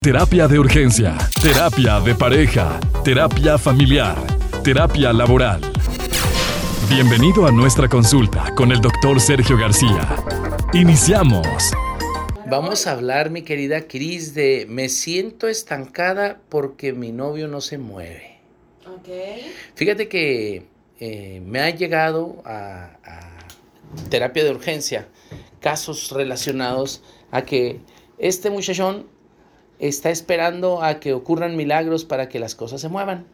Terapia de urgencia, terapia de pareja, terapia familiar, terapia laboral. Bienvenido a nuestra consulta con el doctor Sergio García. Iniciamos. Vamos a hablar, mi querida Cris, de me siento estancada porque mi novio no se mueve. Ok. Fíjate que eh, me ha llegado a, a terapia de urgencia casos relacionados a que este muchachón está esperando a que ocurran milagros para que las cosas se muevan.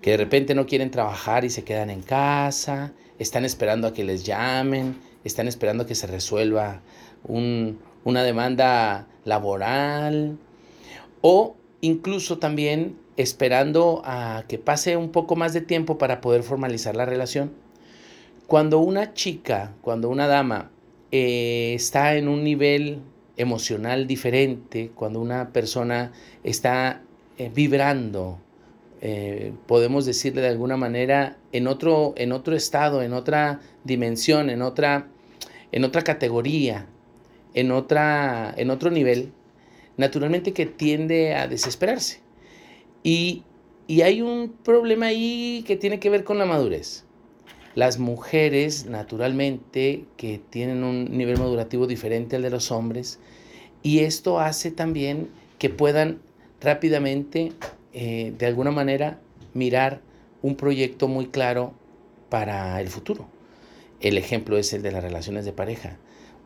Que de repente no quieren trabajar y se quedan en casa, están esperando a que les llamen, están esperando que se resuelva una demanda laboral o incluso también esperando a que pase un poco más de tiempo para poder formalizar la relación. Cuando una chica, cuando una dama eh, está en un nivel emocional diferente, cuando una persona está eh, vibrando, eh, podemos decirle de alguna manera, en otro, en otro estado, en otra dimensión, en otra, en otra categoría, en, otra, en otro nivel, naturalmente que tiende a desesperarse. Y, y hay un problema ahí que tiene que ver con la madurez. Las mujeres, naturalmente, que tienen un nivel madurativo diferente al de los hombres, y esto hace también que puedan rápidamente, eh, de alguna manera, mirar un proyecto muy claro para el futuro. El ejemplo es el de las relaciones de pareja.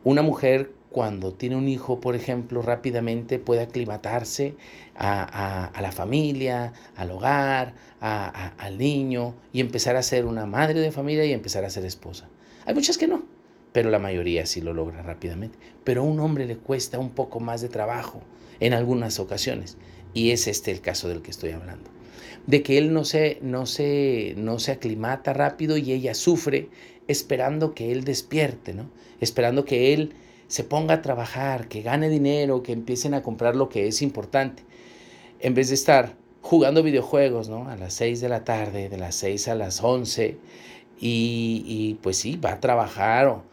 Una mujer cuando tiene un hijo, por ejemplo, rápidamente puede aclimatarse a, la familia, al hogar, al niño y empezar a ser una madre de familia y empezar a ser esposa. Hay muchas que no, pero la mayoría sí lo logra rápidamente. Pero a un hombre le cuesta un poco más de trabajo en algunas ocasiones y es este el caso del que estoy hablando de que él no se, no se, no se aclimata rápido y ella sufre esperando que él despierte, ¿no? Esperando que él se ponga a trabajar, que gane dinero, que empiecen a comprar lo que es importante, en vez de estar jugando videojuegos, ¿no? A las 6 de la tarde, de las 6 a las 11, y, y pues sí, va a trabajar o,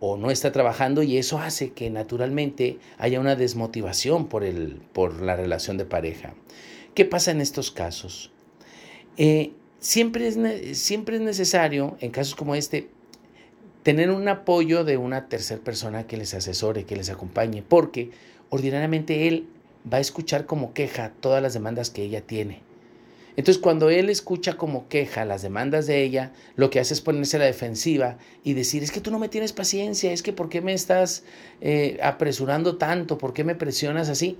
o, no está trabajando y eso hace que naturalmente haya una desmotivación por, el, por la relación de pareja. ¿Qué pasa en estos casos? Eh, siempre, es, siempre es necesario, en casos como este, tener un apoyo de una tercera persona que les asesore, que les acompañe, porque ordinariamente él va a escuchar como queja todas las demandas que ella tiene. Entonces cuando él escucha como queja las demandas de ella, lo que hace es ponerse a la defensiva y decir, es que tú no me tienes paciencia, es que ¿por qué me estás eh, apresurando tanto? ¿Por qué me presionas así?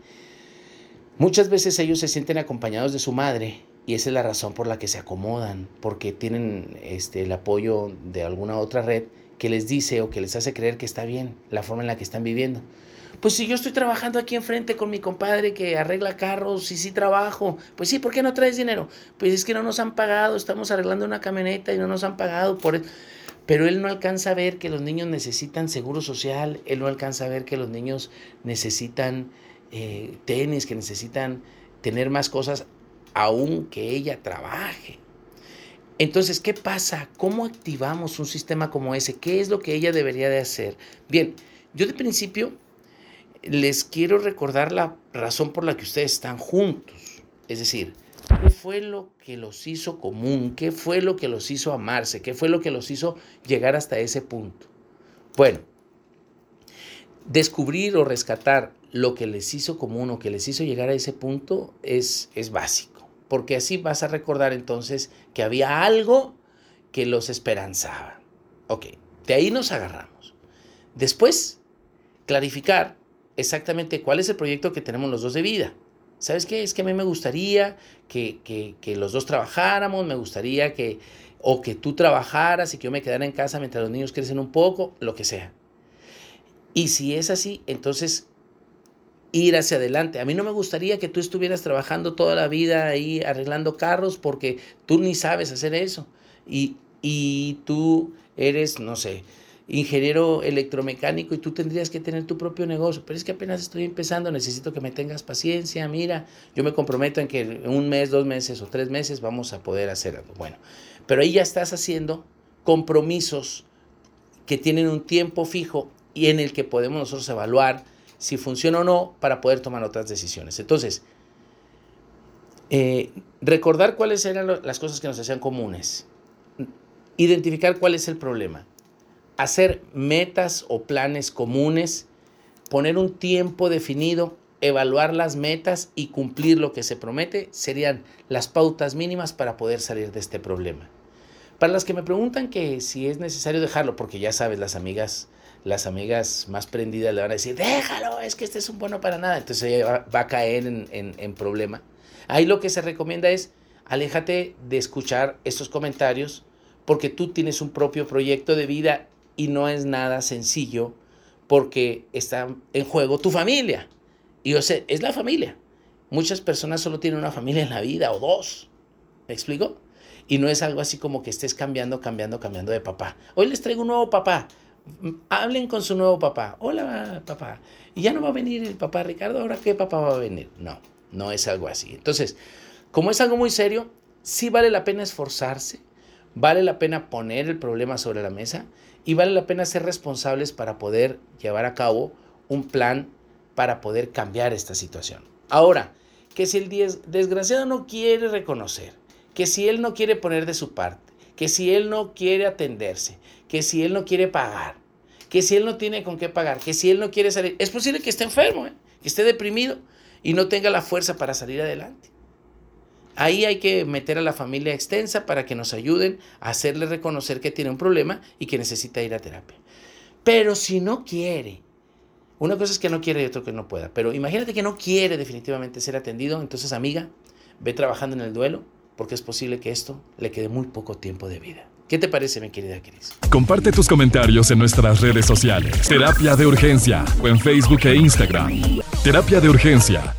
Muchas veces ellos se sienten acompañados de su madre y esa es la razón por la que se acomodan, porque tienen este, el apoyo de alguna otra red que les dice o que les hace creer que está bien la forma en la que están viviendo. Pues si yo estoy trabajando aquí enfrente con mi compadre que arregla carros y sí trabajo, pues sí, ¿por qué no traes dinero? Pues es que no nos han pagado, estamos arreglando una camioneta y no nos han pagado por e-". Pero él no alcanza a ver que los niños necesitan seguro social, él no alcanza a ver que los niños necesitan eh, tenis, que necesitan tener más cosas, aunque ella trabaje. Entonces, ¿qué pasa? ¿Cómo activamos un sistema como ese? ¿Qué es lo que ella debería de hacer? Bien, yo de principio les quiero recordar la razón por la que ustedes están juntos. Es decir, ¿qué fue lo que los hizo común? ¿Qué fue lo que los hizo amarse? ¿Qué fue lo que los hizo llegar hasta ese punto? Bueno, descubrir o rescatar lo que les hizo común o que les hizo llegar a ese punto es, es básico porque así vas a recordar entonces que había algo que los esperanzaba. Ok, de ahí nos agarramos. Después, clarificar exactamente cuál es el proyecto que tenemos los dos de vida. ¿Sabes qué? Es que a mí me gustaría que, que, los dos trabajáramos, me gustaría que, o que tú trabajaras y que yo me quedara en casa mientras los niños crecen un poco, lo que sea. Y si es así, entonces ir hacia adelante. A mí no me gustaría que tú estuvieras trabajando toda la vida ahí arreglando carros porque tú ni sabes hacer eso. Y, y tú eres, no sé, ingeniero electromecánico y tú tendrías que tener tu propio negocio. Pero es que apenas estoy empezando, necesito que me tengas paciencia. Mira, yo me comprometo en que en un mes, dos meses o tres meses vamos a poder hacer algo. Bueno, pero ahí ya estás haciendo compromisos que tienen un tiempo fijo y en el que podemos nosotros evaluar si funciona o no para poder tomar otras decisiones. Entonces, eh, recordar cuáles eran las cosas que nos hacían comunes, identificar cuál es el problema, hacer metas o planes comunes, poner un tiempo definido, evaluar las metas y cumplir lo que se promete serían las pautas mínimas para poder salir de este problema. Para las que me preguntan que si es necesario dejarlo, porque ya sabes, las amigas, las amigas más prendidas le van a decir, déjalo, es que este es un bueno para nada, entonces ella va, a caer en, en problema. Ahí lo que se recomienda es, aléjate de escuchar estos comentarios, porque tú tienes un propio proyecto de vida y no es nada sencillo porque está en juego tu familia. Y yo sé, es la familia. Muchas personas solo tienen una familia en la vida o dos. ¿Me explico? Y no es algo así como que estés cambiando, cambiando, cambiando de papá. Hoy les traigo un nuevo papá. Hablen con su nuevo papá. Hola, papá. Y ya no va a venir el papá Ricardo. ¿Ahora qué papá va a venir? No, no es algo así. Entonces, como es algo muy serio, sí vale la pena esforzarse, vale la pena poner el problema sobre la mesa y vale la pena ser responsables para poder llevar a cabo un plan para poder cambiar esta situación. Ahora, que si el desgraciado no quiere reconocer, que si él no quiere poner de su parte, que si él no quiere atenderse, que si él no quiere pagar, que si él no tiene con qué pagar, que si él no quiere salir, es posible que esté enfermo, ¿eh? que esté deprimido y no tenga la fuerza para salir adelante. Ahí hay que meter a la familia extensa para que nos ayuden a hacerle reconocer que tiene un problema y que necesita ir a terapia. Pero si no quiere, una cosa es que no quiere y otra que no pueda, pero imagínate que no quiere definitivamente ser atendido, entonces amiga, ve trabajando en el duelo porque es posible que esto le quede muy poco tiempo de vida. ¿Qué te parece, mi querida Cris? Comparte tus comentarios en nuestras redes sociales. Terapia de Urgencia o en Facebook e Instagram. Terapia de Urgencia